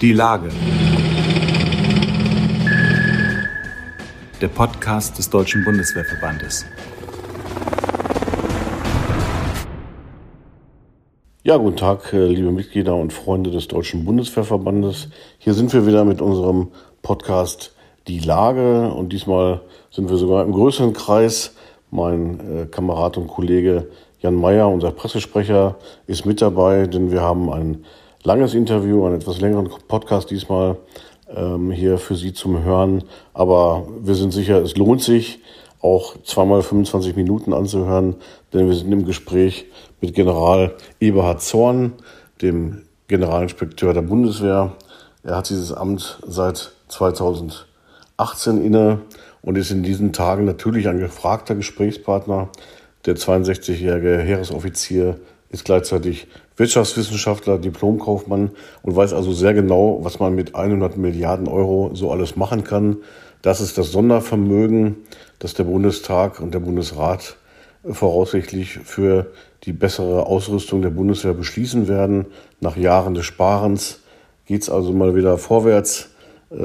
Die Lage. Der Podcast des Deutschen Bundeswehrverbandes. Ja, guten Tag, äh, liebe Mitglieder und Freunde des Deutschen Bundeswehrverbandes. Hier sind wir wieder mit unserem Podcast Die Lage und diesmal sind wir sogar im größeren Kreis. Mein äh, Kamerad und Kollege Jan Meyer, unser Pressesprecher, ist mit dabei, denn wir haben ein langes Interview, einen etwas längeren Podcast diesmal ähm, hier für Sie zum Hören. Aber wir sind sicher, es lohnt sich, auch zweimal 25 Minuten anzuhören, denn wir sind im Gespräch mit General Eberhard Zorn, dem Generalinspekteur der Bundeswehr. Er hat dieses Amt seit 2018 inne und ist in diesen Tagen natürlich ein gefragter Gesprächspartner. Der 62-jährige Heeresoffizier ist gleichzeitig Wirtschaftswissenschaftler, Diplomkaufmann und weiß also sehr genau, was man mit 100 Milliarden Euro so alles machen kann. Das ist das Sondervermögen, das der Bundestag und der Bundesrat voraussichtlich für die bessere Ausrüstung der Bundeswehr beschließen werden. Nach Jahren des Sparens geht es also mal wieder vorwärts. Äh,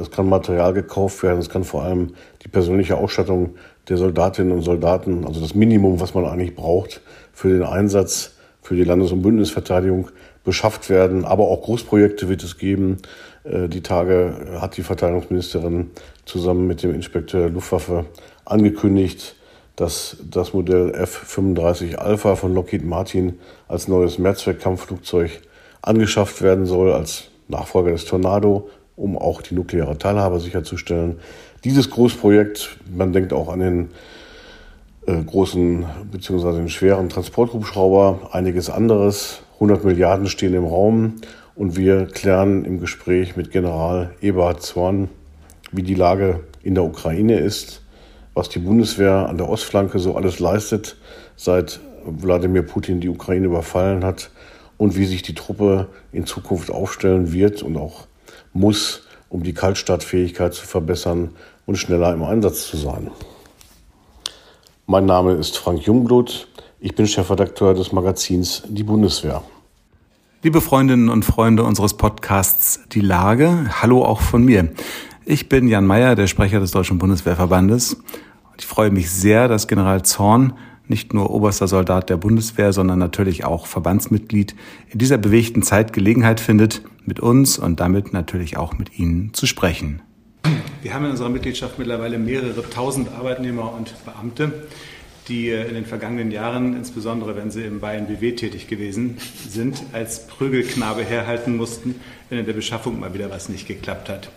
es kann Material gekauft werden, es kann vor allem die persönliche Ausstattung der Soldatinnen und Soldaten, also das Minimum, was man eigentlich braucht für den Einsatz, für die Landes- und Bündnisverteidigung beschafft werden. Aber auch Großprojekte wird es geben. Äh, die Tage hat die Verteidigungsministerin zusammen mit dem Inspekteur der Luftwaffe angekündigt, dass das Modell F-35 Alpha von Lockheed Martin als neues Mehrzweckkampfflugzeug angeschafft werden soll, als Nachfolger des Tornado, um auch die nukleare Teilhabe sicherzustellen. Dieses Großprojekt, man denkt auch an den großen bzw. den schweren Transporthubschrauber, einiges anderes. 100 Milliarden stehen im Raum und wir klären im Gespräch mit General Eberhard Zorn, wie die Lage in der Ukraine ist, was die Bundeswehr an der Ostflanke so alles leistet, seit Wladimir Putin die Ukraine überfallen hat und wie sich die Truppe in Zukunft aufstellen wird und auch muss, um die Kaltstartfähigkeit zu verbessern und schneller im Einsatz zu sein. Mein Name ist Frank Jungblut. Ich bin Chefredakteur des Magazins Die Bundeswehr. Liebe Freundinnen und Freunde unseres Podcasts Die Lage, hallo auch von mir. Ich bin Jan Mayer, der Sprecher des Deutschen Bundeswehrverbandes. Ich freue mich sehr, dass General Zorn nicht nur oberster Soldat der Bundeswehr, sondern natürlich auch Verbandsmitglied in dieser bewegten Zeit Gelegenheit findet, mit uns und damit natürlich auch mit Ihnen zu sprechen. Wir haben in unserer Mitgliedschaft mittlerweile mehrere tausend Arbeitnehmer und Beamte, die äh, in den vergangenen Jahren, insbesondere wenn sie im Bayern BW tätig gewesen sind, als Prügelknabe herhalten mussten, wenn in der Beschaffung mal wieder was nicht geklappt hat.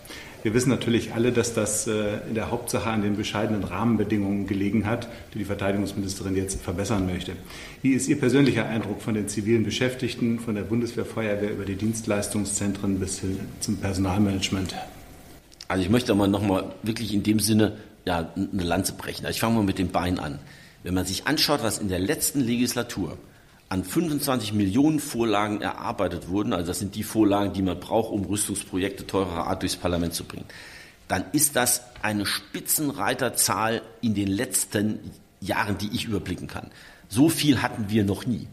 Wir wissen natürlich alle, dass das äh, in der Hauptsache an den bescheidenen Rahmenbedingungen gelegen hat, die die Verteidigungsministerin jetzt verbessern möchte. Wie ist Ihr persönlicher Eindruck von den zivilen Beschäftigten, von der Bundeswehrfeuerwehr über die Dienstleistungszentren bis hin zum Personalmanagement? Also ich möchte aber nochmal wirklich in dem Sinne ja, eine Lanze brechen. Also ich fange mal mit dem Bein an. Wenn man sich anschaut, was in der letzten Legislatur an 25 Millionen Vorlagen erarbeitet wurden, also das sind die Vorlagen, die man braucht, um Rüstungsprojekte teurer Art durchs Parlament zu bringen, dann ist das eine Spitzenreiterzahl in den letzten Jahren, die ich überblicken kann. So viel hatten wir noch nie.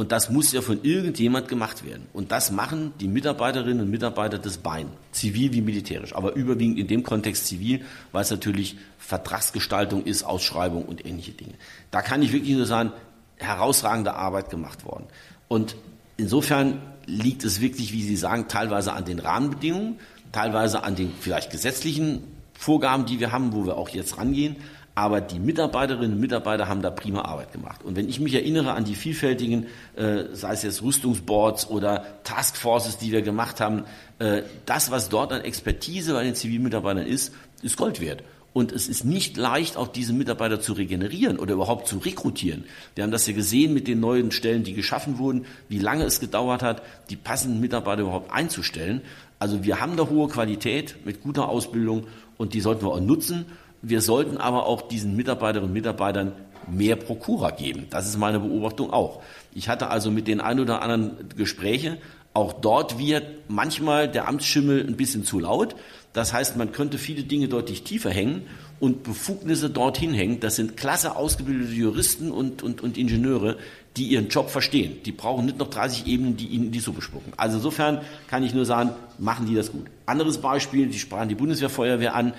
Und das muss ja von irgendjemand gemacht werden. Und das machen die Mitarbeiterinnen und Mitarbeiter des Bein, zivil wie militärisch, aber überwiegend in dem Kontext zivil, weil es natürlich Vertragsgestaltung ist, Ausschreibung und ähnliche Dinge. Da kann ich wirklich nur sagen, herausragende Arbeit gemacht worden. Und insofern liegt es wirklich, wie Sie sagen, teilweise an den Rahmenbedingungen, teilweise an den vielleicht gesetzlichen Vorgaben, die wir haben, wo wir auch jetzt rangehen. Aber die Mitarbeiterinnen und Mitarbeiter haben da prima Arbeit gemacht. Und wenn ich mich erinnere an die vielfältigen, äh, sei es jetzt Rüstungsboards oder Taskforces, die wir gemacht haben, äh, das, was dort an Expertise bei den Zivilmitarbeitern ist, ist Gold wert. Und es ist nicht leicht, auch diese Mitarbeiter zu regenerieren oder überhaupt zu rekrutieren. Wir haben das ja gesehen mit den neuen Stellen, die geschaffen wurden, wie lange es gedauert hat, die passenden Mitarbeiter überhaupt einzustellen. Also wir haben da hohe Qualität mit guter Ausbildung und die sollten wir auch nutzen. Wir sollten aber auch diesen Mitarbeiterinnen und Mitarbeitern mehr Prokura geben. Das ist meine Beobachtung auch. Ich hatte also mit den ein oder anderen Gespräche. Auch dort wird manchmal der Amtsschimmel ein bisschen zu laut. Das heißt, man könnte viele Dinge deutlich tiefer hängen und Befugnisse dorthin hängt. Das sind klasse ausgebildete Juristen und, und, und Ingenieure, die ihren Job verstehen. Die brauchen nicht noch 30 Ebenen, die ihnen die Suppe spucken. Also insofern kann ich nur sagen, machen die das gut. Anderes Beispiel, die sprachen die Bundeswehrfeuerwehr an.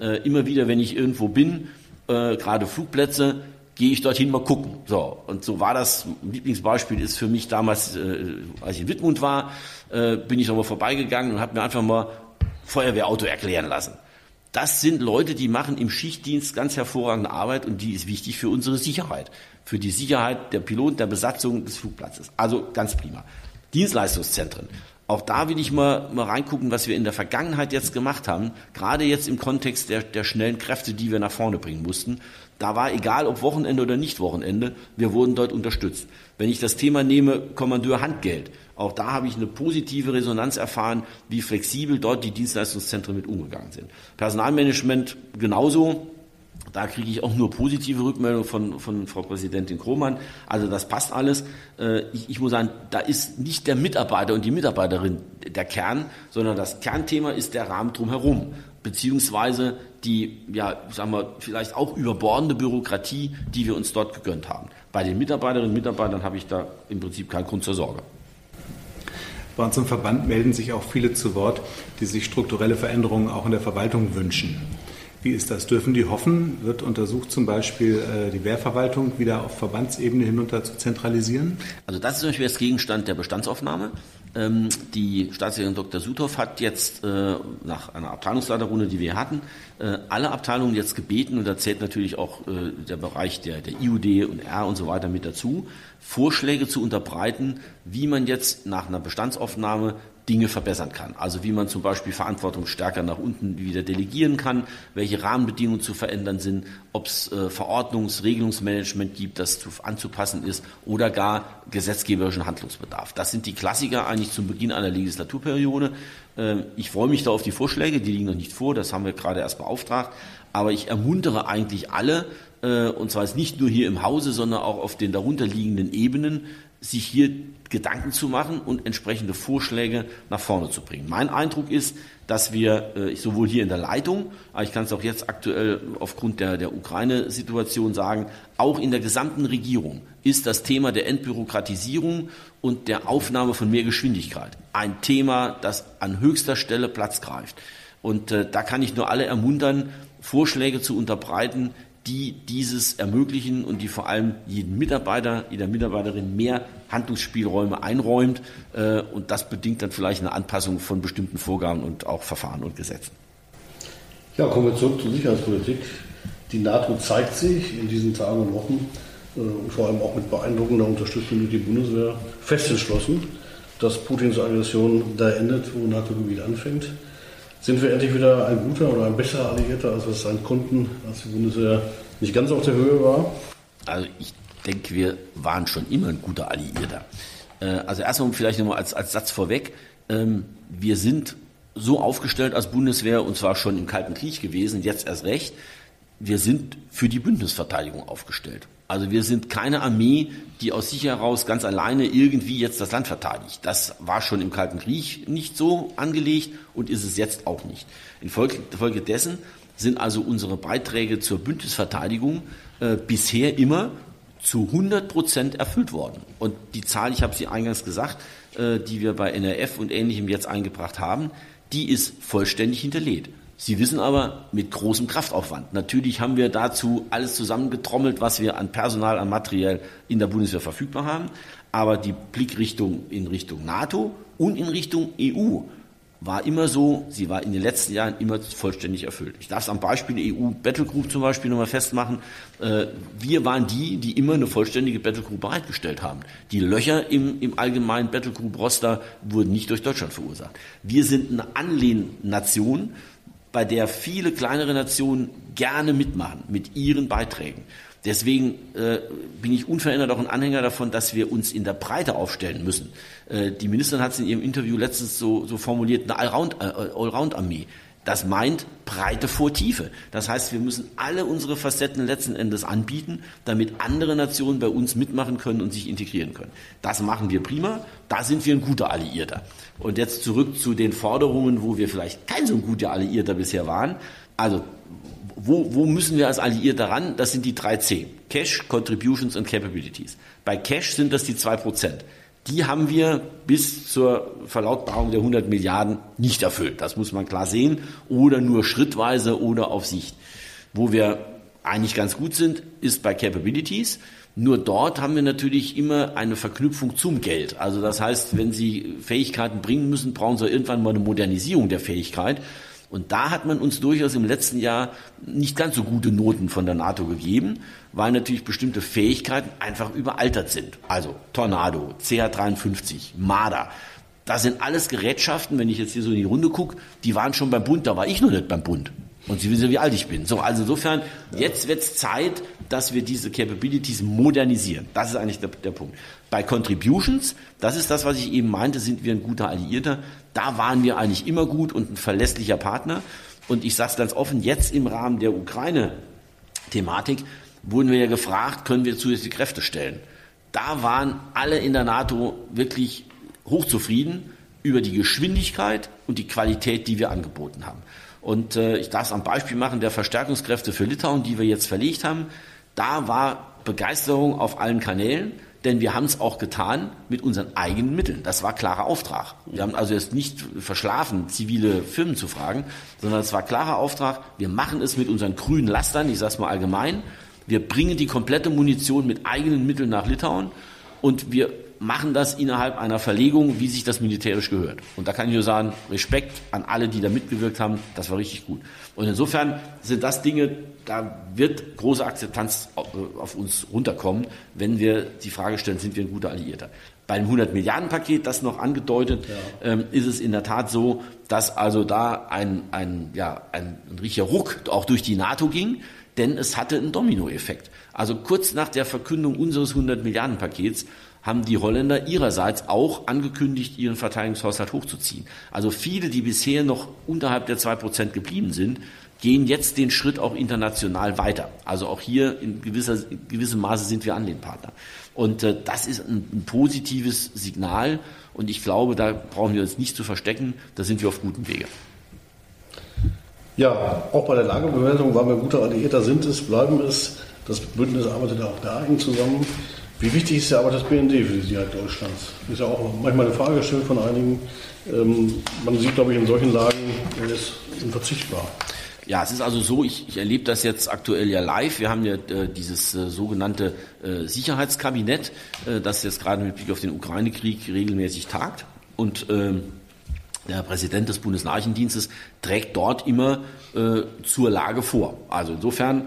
Äh, immer wieder, wenn ich irgendwo bin, äh, gerade Flugplätze, gehe ich dorthin mal gucken. So, und so war das. Lieblingsbeispiel ist für mich damals, äh, als ich in Wittmund war, äh, bin ich nochmal vorbeigegangen und habe mir einfach mal Feuerwehrauto erklären lassen. Das sind Leute, die machen im Schichtdienst ganz hervorragende Arbeit und die ist wichtig für unsere Sicherheit, für die Sicherheit der Piloten, der Besatzung des Flugplatzes. Also ganz prima. Dienstleistungszentren. Auch da will ich mal, mal reingucken, was wir in der Vergangenheit jetzt gemacht haben, gerade jetzt im Kontext der, der schnellen Kräfte, die wir nach vorne bringen mussten. Da war egal, ob Wochenende oder nicht Wochenende, wir wurden dort unterstützt. Wenn ich das Thema nehme, Kommandeur Handgeld, auch da habe ich eine positive Resonanz erfahren, wie flexibel dort die Dienstleistungszentren mit umgegangen sind. Personalmanagement genauso. Da kriege ich auch nur positive Rückmeldungen von, von Frau Präsidentin Krohmann. Also das passt alles. Äh, ich, ich muss sagen, da ist nicht der Mitarbeiter und die Mitarbeiterin der Kern, sondern das Kernthema ist der Rahmen drumherum beziehungsweise die, ja, sagen wir, vielleicht auch überbordende Bürokratie, die wir uns dort gegönnt haben. Bei den Mitarbeiterinnen und Mitarbeitern habe ich da im Prinzip keinen Grund zur Sorge. Bei uns im Verband melden sich auch viele zu Wort, die sich strukturelle Veränderungen auch in der Verwaltung wünschen. Wie ist das? Dürfen die hoffen? Wird untersucht zum Beispiel äh, die Wehrverwaltung wieder auf Verbandsebene hinunter zu zentralisieren? Also das ist zum Beispiel das Gegenstand der Bestandsaufnahme. Ähm, die Staatssekretärin Dr. Suthoff hat jetzt äh, nach einer Abteilungsleiterrunde, die wir hatten, äh, alle Abteilungen jetzt gebeten, und da zählt natürlich auch der Bereich der, der IUD und R und so weiter mit dazu, Vorschläge zu unterbreiten, wie man jetzt nach einer Bestandsaufnahme Dinge verbessern kann. Also wie man zum Beispiel Verantwortung stärker nach unten wieder delegieren kann, welche Rahmenbedingungen zu verändern sind, ob es äh, Verordnungs-, Regelungsmanagement gibt, das zu, anzupassen ist oder gar gesetzgeberischen Handlungsbedarf. Das sind die Klassiker eigentlich zum Beginn einer Legislaturperiode. Äh, ich freue mich da auf die Vorschläge, die liegen noch nicht vor, das haben wir gerade erst beauftragt. Aber ich ermuntere eigentlich alle, äh, und zwar nicht nur hier im Hause, sondern auch auf den darunterliegenden Ebenen, sich hier Gedanken zu machen und entsprechende Vorschläge nach vorne zu bringen. Mein Eindruck ist, dass wir äh, sowohl hier in der Leitung, aber ich kann es auch jetzt aktuell aufgrund der, der Ukraine-Situation sagen, auch in der gesamten Regierung ist das Thema der Entbürokratisierung und der Aufnahme von mehr Geschwindigkeit ein Thema, das an höchster Stelle Platz greift. Und äh, da kann ich nur alle ermuntern, Vorschläge zu unterbreiten, die dieses ermöglichen und die vor allem jeden Mitarbeiter, jeder Mitarbeiterin mehr Handlungsspielräume einräumt. Äh, und das bedingt dann vielleicht eine Anpassung von bestimmten Vorgaben und auch Verfahren und Gesetzen. Ja, kommen wir zurück zur Sicherheitspolitik. Die NATO zeigt sich in diesen Tagen und Wochen äh, und vor allem auch mit beeindruckender Unterstützung durch die Bundeswehr fest entschlossen, dass Putins Aggression da endet, wo NATO-Gebiet anfängt. Sind wir endlich wieder ein guter oder ein besserer Alliierter, als wir es sein konnten, als die Bundeswehr nicht ganz auf der Höhe war? Also ich denke, wir waren schon immer ein guter Alliierter. Äh, also erstmal vielleicht nochmal als, als Satz vorweg. Ähm, wir sind so aufgestellt als Bundeswehr, und zwar schon im Kalten Krieg gewesen, jetzt erst recht, wir sind für die Bündnisverteidigung aufgestellt. Also wir sind keine Armee, die aus sich heraus ganz alleine irgendwie jetzt das Land verteidigt. Das war schon im Kalten Krieg nicht so angelegt und ist es jetzt auch nicht. Infolgedessen sind also unsere Beiträge zur Bündnisverteidigung äh, bisher immer zu 100 Prozent erfüllt worden. Und die Zahl, ich habe sie eingangs gesagt, äh, die wir bei NRF und Ähnlichem jetzt eingebracht haben, die ist vollständig hinterlegt. Sie wissen aber, mit großem Kraftaufwand. Natürlich haben wir dazu alles zusammengetrommelt, was wir an Personal, an Material in der Bundeswehr verfügbar haben. Aber die Blickrichtung in Richtung NATO und in Richtung EU war immer so, sie war in den letzten Jahren immer vollständig erfüllt. Ich darf es am Beispiel EU Battlegroup zum Beispiel nochmal festmachen. Äh, wir waren die, die immer eine vollständige Battlegroup bereitgestellt haben. Die Löcher im, im allgemeinen Battlegroup Roster wurden nicht durch Deutschland verursacht. Wir sind eine Anlehnnation, bei der viele kleinere Nationen gerne mitmachen mit ihren Beiträgen. Deswegen äh, bin ich unverändert auch ein Anhänger davon, dass wir uns in der Breite aufstellen müssen. Äh, die Ministerin hat es in ihrem Interview letztens so, so formuliert, eine Allround-Armee. Das meint Breite vor Tiefe. Das heißt, wir müssen alle unsere Facetten letzten Endes anbieten, damit andere Nationen bei uns mitmachen können und sich integrieren können. Das machen wir prima. Da sind wir ein guter Alliierter. Und jetzt zurück zu den Forderungen, wo wir vielleicht kein so guter Alliierter bisher waren. Also wo, wo müssen wir als Alliierte ran? Das sind die drei C. Cash, Contributions und Capabilities. Bei Cash sind das die zwei Prozent. Die haben wir bis zur Verlautbarung der 100 Milliarden nicht erfüllt. Das muss man klar sehen. Oder nur schrittweise oder auf Sicht. Wo wir eigentlich ganz gut sind, ist bei Capabilities. Nur dort haben wir natürlich immer eine Verknüpfung zum Geld. Also das heißt, wenn Sie Fähigkeiten bringen müssen, brauchen Sie irgendwann mal eine Modernisierung der Fähigkeit. Und da hat man uns durchaus im letzten Jahr nicht ganz so gute Noten von der NATO gegeben, weil natürlich bestimmte Fähigkeiten einfach überaltert sind. Also Tornado, CH-53, Marder. Das sind alles Gerätschaften, wenn ich jetzt hier so in die Runde gucke, die waren schon beim Bund, da war ich noch nicht beim Bund. Und Sie wissen ja, wie alt ich bin. So, also insofern, jetzt wird es Zeit, dass wir diese Capabilities modernisieren. Das ist eigentlich der, der Punkt. Bei Contributions, das ist das, was ich eben meinte, sind wir ein guter Alliierter. Da waren wir eigentlich immer gut und ein verlässlicher Partner. Und ich sage es ganz offen, jetzt im Rahmen der Ukraine-Thematik wurden wir ja gefragt, können wir zusätzliche Kräfte stellen. Da waren alle in der NATO wirklich hochzufrieden über die Geschwindigkeit und die Qualität, die wir angeboten haben. Und äh, ich darf es am Beispiel machen der Verstärkungskräfte für Litauen, die wir jetzt verlegt haben. Da war Begeisterung auf allen Kanälen, denn wir haben es auch getan mit unseren eigenen Mitteln. Das war klarer Auftrag. Wir haben also jetzt nicht verschlafen, zivile Firmen zu fragen, sondern es war klarer Auftrag. Wir machen es mit unseren grünen Lastern, ich sage es mal allgemein. Wir bringen die komplette Munition mit eigenen Mitteln nach Litauen und wir machen das innerhalb einer Verlegung, wie sich das militärisch gehört. Und da kann ich nur sagen, Respekt an alle, die da mitgewirkt haben, das war richtig gut. Und insofern sind das Dinge, da wird große Akzeptanz auf uns runterkommen, wenn wir die Frage stellen, sind wir ein guter Alliierter. Beim 100 Milliarden Paket, das noch angedeutet, ja. ähm, ist es in der Tat so, dass also da ein, ein, ja, ein, ein richtiger Ruck auch durch die NATO ging, denn es hatte einen Dominoeffekt. Also kurz nach der Verkündung unseres 100 Milliarden Pakets haben die Holländer ihrerseits auch angekündigt, ihren Verteidigungshaushalt hochzuziehen. Also viele, die bisher noch unterhalb der zwei Prozent geblieben sind, gehen jetzt den Schritt auch international weiter. Also auch hier in gewisser, in gewissem Maße sind wir Anlehnpartner. Und äh, das ist ein, ein, positives Signal. Und ich glaube, da brauchen wir uns nicht zu verstecken. Da sind wir auf gutem Wege. Ja, auch bei der Lagebewältigung waren wir gute Alliierter, sind es, bleiben es. Das Bündnis arbeitet auch da eng zusammen. Wie wichtig ist der Arbeit des BND für die Sicherheit Deutschlands? Ist ja auch manchmal eine Frage gestellt von einigen. Ähm, man sieht, glaube ich, in solchen Lagen, er ist unverzichtbar. Ja, es ist also so, ich, ich erlebe das jetzt aktuell ja live. Wir haben ja äh, dieses äh, sogenannte äh, Sicherheitskabinett, äh, das jetzt gerade mit Blick auf den Ukraine-Krieg regelmäßig tagt. Und ähm, der Präsident des Bundesnachrichtendienstes trägt dort immer äh, zur Lage vor. Also insofern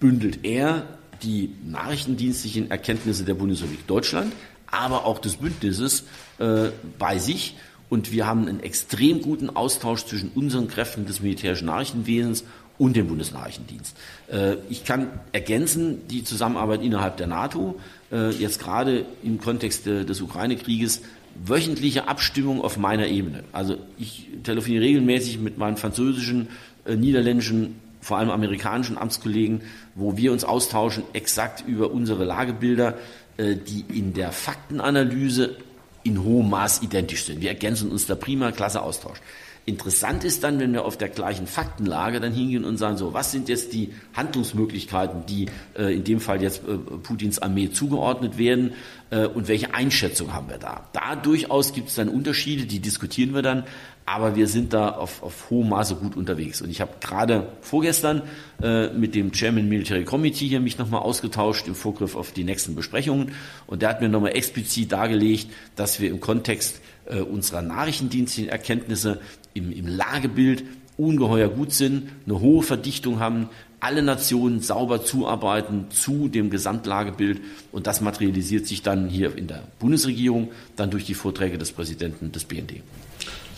bündelt er die nachrichtendienstlichen Erkenntnisse der Bundesrepublik Deutschland, aber auch des Bündnisses äh, bei sich. Und wir haben einen extrem guten Austausch zwischen unseren Kräften des militärischen Nachrichtenwesens und dem Bundesnachrichtendienst. Äh, ich kann ergänzen die Zusammenarbeit innerhalb der NATO, äh, jetzt gerade im Kontext des Ukraine-Krieges, wöchentliche Abstimmung auf meiner Ebene. Also ich telefoniere regelmäßig mit meinen französischen, äh, niederländischen vor allem amerikanischen Amtskollegen, wo wir uns austauschen exakt über unsere Lagebilder, äh, die in der Faktenanalyse in hohem Maß identisch sind. Wir ergänzen uns da prima, klasse Austausch. Interessant ist dann, wenn wir auf der gleichen Faktenlage dann hingehen und sagen, so, was sind jetzt die Handlungsmöglichkeiten, die äh, in dem Fall jetzt äh, Putins Armee zugeordnet werden äh, und welche Einschätzung haben wir da? Da durchaus gibt es dann Unterschiede, die diskutieren wir dann, aber wir sind da auf, auf hohem Maße gut unterwegs. Und ich habe gerade vorgestern äh, mit dem Chairman Military Committee hier mich nochmal ausgetauscht im Vorgriff auf die nächsten Besprechungen. Und der hat mir nochmal explizit dargelegt, dass wir im Kontext äh, unserer nachrichtendienstlichen Erkenntnisse im, im Lagebild ungeheuer gut sind, eine hohe Verdichtung haben, alle Nationen sauber zuarbeiten zu dem Gesamtlagebild und das materialisiert sich dann hier in der Bundesregierung, dann durch die Vorträge des Präsidenten des BND.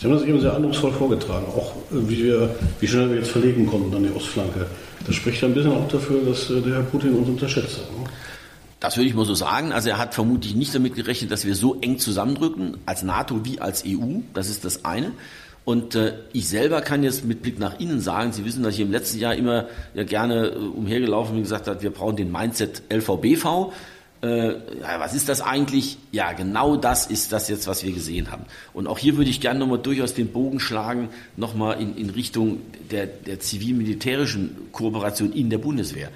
Sie haben das eben sehr eindrucksvoll vorgetragen, auch äh, wie, wir, wie schnell wir jetzt verlegen konnten an die Ostflanke. Das spricht ein bisschen auch dafür, dass äh, der Herr Putin uns unterschätzt hat. Ne? Das würde ich mal so sagen. Also er hat vermutlich nicht damit gerechnet, dass wir so eng zusammendrücken, als NATO wie als EU. Das ist das eine. Und äh, ich selber kann jetzt mit Blick nach innen sagen, Sie wissen, dass ich im letzten Jahr immer ja, gerne äh, umhergelaufen bin und gesagt habe, wir brauchen den Mindset LVBV. Äh, ja, was ist das eigentlich? Ja, genau das ist das jetzt, was wir gesehen haben. Und auch hier würde ich gerne nochmal durchaus den Bogen schlagen, nochmal in, in Richtung der, der zivil-militärischen Kooperation in der Bundeswehr.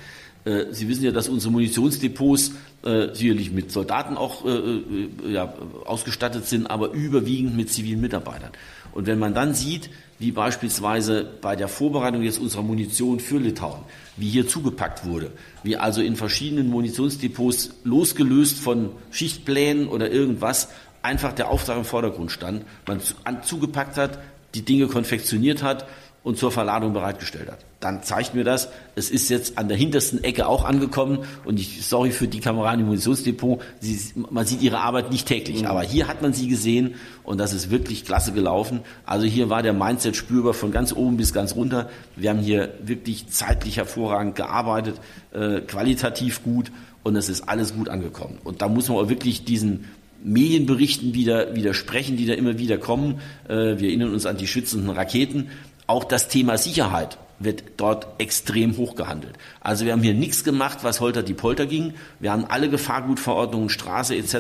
Äh, Sie wissen ja, dass unsere Munitionsdepots äh, sicherlich mit Soldaten auch äh, äh, ja, ausgestattet sind, aber überwiegend mit zivilen Mitarbeitern. Und wenn man dann sieht, wie beispielsweise bei der Vorbereitung jetzt unserer Munition für Litauen, wie hier zugepackt wurde, wie also in verschiedenen Munitionsdepots losgelöst von Schichtplänen oder irgendwas einfach der Auftrag im Vordergrund stand, man zugepackt hat, die Dinge konfektioniert hat und zur Verladung bereitgestellt hat. Dann zeigt mir das, es ist jetzt an der hintersten Ecke auch angekommen und ich sorry für die Kameraden im Munitionsdepot, sie, man sieht ihre Arbeit nicht täglich, mhm. aber hier hat man sie gesehen und das ist wirklich klasse gelaufen. Also hier war der Mindset spürbar von ganz oben bis ganz runter. Wir haben hier wirklich zeitlich hervorragend gearbeitet, äh, qualitativ gut und es ist alles gut angekommen. Und da muss man auch wirklich diesen Medienberichten wieder widersprechen, die da immer wieder kommen. Äh, wir erinnern uns an die schützenden Raketen. Auch das Thema Sicherheit wird dort extrem hoch gehandelt. Also wir haben hier nichts gemacht, was holter die Polter ging. Wir haben alle Gefahrgutverordnungen, Straße etc.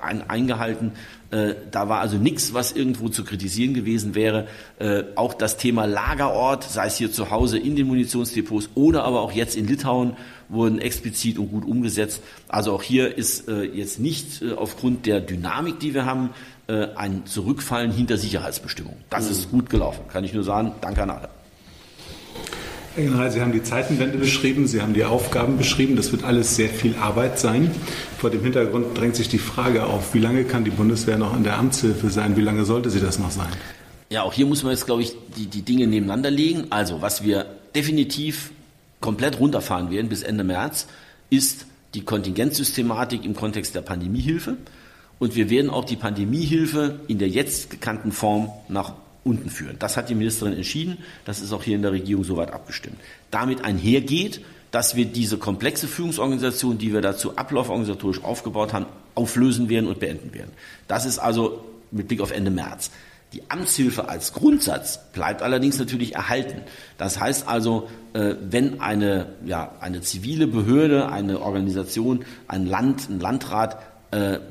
Ein, eingehalten. Äh, da war also nichts, was irgendwo zu kritisieren gewesen wäre. Äh, auch das Thema Lagerort, sei es hier zu Hause in den Munitionsdepots oder aber auch jetzt in Litauen, wurden explizit und gut umgesetzt. Also auch hier ist äh, jetzt nicht äh, aufgrund der Dynamik, die wir haben, äh, ein Zurückfallen hinter Sicherheitsbestimmungen. Das mhm. ist gut gelaufen, kann ich nur sagen. Danke an alle. Herr General, Sie haben die Zeitenwende beschrieben, Sie haben die Aufgaben beschrieben. Das wird alles sehr viel Arbeit sein. Vor dem Hintergrund drängt sich die Frage auf, wie lange kann die Bundeswehr noch in der Amtshilfe sein? Wie lange sollte sie das noch sein? Ja, auch hier muss man jetzt, glaube ich, die, die Dinge nebeneinander legen. Also, was wir definitiv komplett runterfahren werden bis Ende März, ist die Kontingentsystematik im Kontext der Pandemiehilfe. Und wir werden auch die Pandemiehilfe in der jetzt gekannten Form nach unten führen. Das hat die Ministerin entschieden. Das ist auch hier in der Regierung soweit abgestimmt. Damit einhergeht, dass wir diese komplexe Führungsorganisation, die wir dazu ablauforganisatorisch aufgebaut haben, auflösen werden und beenden werden. Das ist also mit Blick auf Ende März. Die Amtshilfe als Grundsatz bleibt allerdings natürlich erhalten. Das heißt also, äh, wenn eine, ja, eine zivile Behörde, eine Organisation, ein Land, ein Landrat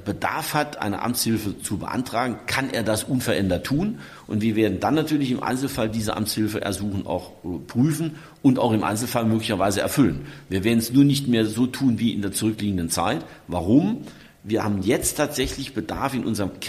Bedarf hat, eine Amtshilfe zu beantragen, kann er das unverändert tun. Und wir werden dann natürlich im Einzelfall diese Amtshilfe ersuchen, auch äh, prüfen und auch im Einzelfall möglicherweise erfüllen. Wir werden es nur nicht mehr so tun wie in der zurückliegenden Zeit. Warum? Wir haben jetzt tatsächlich Bedarf in unserem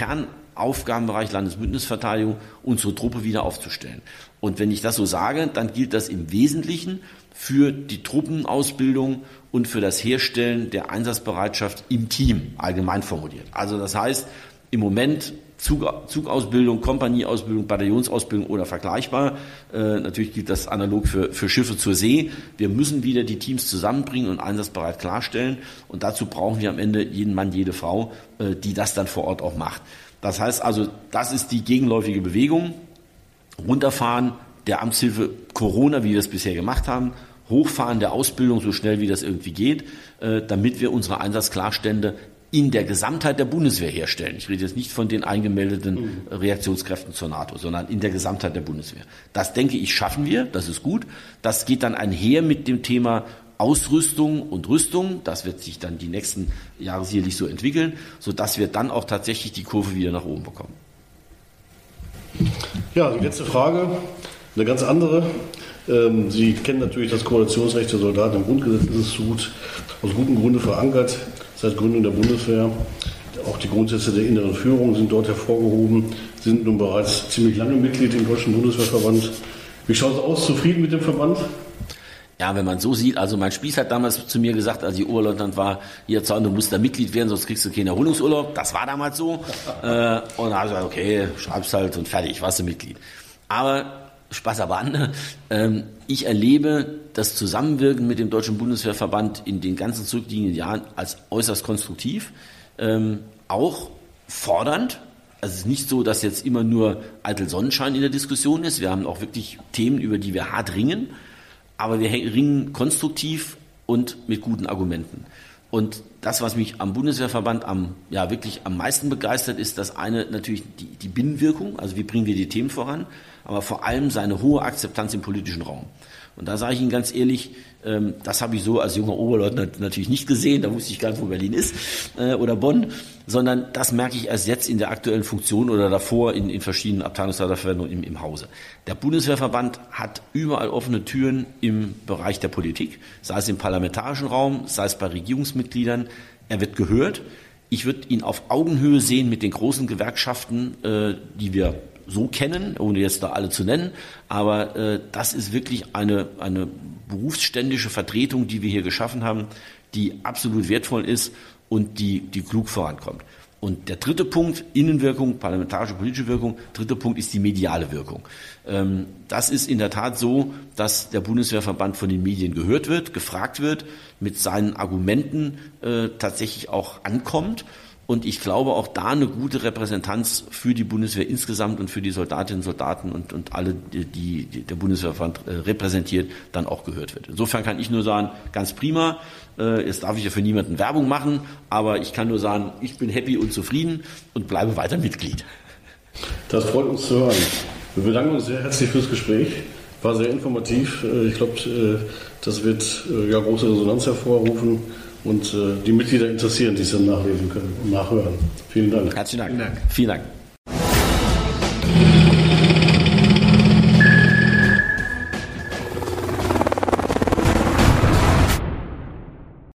Kernaufgabenbereich Landesbündnisverteidigung, unsere Truppe wieder aufzustellen. Und wenn ich das so sage, dann gilt das im Wesentlichen für die Truppenausbildung und für das Herstellen der Einsatzbereitschaft im Team, allgemein formuliert. Also das heißt, im Moment Zug, Zugausbildung, Kompanieausbildung, Bataillonsausbildung oder vergleichbar. Äh, natürlich gilt das analog für, für Schiffe zur See. Wir müssen wieder die Teams zusammenbringen und einsatzbereit klarstellen. Und dazu brauchen wir am Ende jeden Mann, jede Frau, äh, die das dann vor Ort auch macht. Das heißt also, das ist die gegenläufige Bewegung. Runterfahren der Amtshilfe Corona, wie wir es bisher gemacht haben, Hochfahren der Ausbildung so schnell wie das irgendwie geht, äh, damit wir unsere Einsatzklarstände in der Gesamtheit der Bundeswehr herstellen. Ich rede jetzt nicht von den eingemeldeten mhm. Reaktionskräften zur NATO, sondern in der Gesamtheit der Bundeswehr. Das denke ich schaffen wir, das ist gut. Das geht dann einher mit dem Thema Ausrüstung und Rüstung. Das wird sich dann die nächsten Jahre sicherlich so entwickeln, sodass wir dann auch tatsächlich die Kurve wieder nach oben bekommen. Ja, die letzte Frage, eine ganz andere. Ähm, Sie kennen natürlich das Koalitionsrecht der Soldaten im Grundgesetz, aus gutem Grunde verankert seit Gründung der Bundeswehr. Auch die Grundsätze der inneren Führung sind dort hervorgehoben, sind nun bereits ziemlich lange Mitglied im Deutschen Bundeswehrverband. Wie schaut es aus? Zufrieden mit dem Verband? Ja, wenn man so sieht, also mein Spieß hat damals zu mir gesagt, als ich Oberleutnant war, hier Zaun, du musst da Mitglied werden, sonst kriegst du keinen Erholungsurlaub. Das war damals so. äh, und gesagt, okay, schreib's halt und fertig, warst du Mitglied. Aber Spaß aber an. Ähm, ich erlebe das Zusammenwirken mit dem Deutschen Bundeswehrverband in den ganzen zurückliegenden Jahren als äußerst konstruktiv, ähm, auch fordernd. Also es ist nicht so, dass jetzt immer nur eitel Sonnenschein in der Diskussion ist. Wir haben auch wirklich Themen, über die wir hart ringen, aber wir ringen konstruktiv und mit guten Argumenten. Und das, was mich am Bundeswehrverband am, ja, wirklich am meisten begeistert, ist das eine natürlich die, die Binnenwirkung, also wie bringen wir die Themen voran, aber vor allem seine hohe Akzeptanz im politischen Raum. Und da sage ich Ihnen ganz ehrlich, ähm, das habe ich so als junger Oberleutnant natürlich nicht gesehen, da wusste ich gar nicht, wo Berlin ist äh, oder Bonn, sondern das merke ich erst jetzt in der aktuellen Funktion oder davor in, in verschiedenen Abteilungsleiterverwendungen im, im Hause. Der Bundeswehrverband hat überall offene Türen im Bereich der Politik, sei es im parlamentarischen Raum, sei es bei Regierungsmitgliedern. Er wird gehört. Ich würde ihn auf Augenhöhe sehen mit den großen Gewerkschaften, äh, die wir so kennen, ohne jetzt da alle zu nennen. Aber äh, das ist wirklich eine, eine berufsständische Vertretung, die wir hier geschaffen haben, die absolut wertvoll ist und die, die klug vorankommt. Und der dritte Punkt, Innenwirkung, parlamentarische politische Wirkung, dritter Punkt ist die mediale Wirkung. Ähm, das ist in der Tat so, dass der Bundeswehrverband von den Medien gehört wird, gefragt wird, mit seinen Argumenten äh, tatsächlich auch ankommt und ich glaube auch da eine gute Repräsentanz für die Bundeswehr insgesamt und für die Soldatinnen und Soldaten und, und alle, die, die der Bundeswehrverband äh, repräsentiert, dann auch gehört wird. Insofern kann ich nur sagen, ganz prima. Äh, jetzt darf ich ja für niemanden Werbung machen, aber ich kann nur sagen, ich bin happy und zufrieden und bleibe weiter Mitglied. Das freut uns zu hören. Wir bedanken uns sehr herzlich fürs Gespräch. War sehr informativ. Äh, ich glaube, das wird ja große Resonanz hervorrufen und äh, die Mitglieder interessieren, die es dann nachlesen können und nachhören. Vielen Dank. Herzlichen Dank. Vielen Dank. Vielen Dank.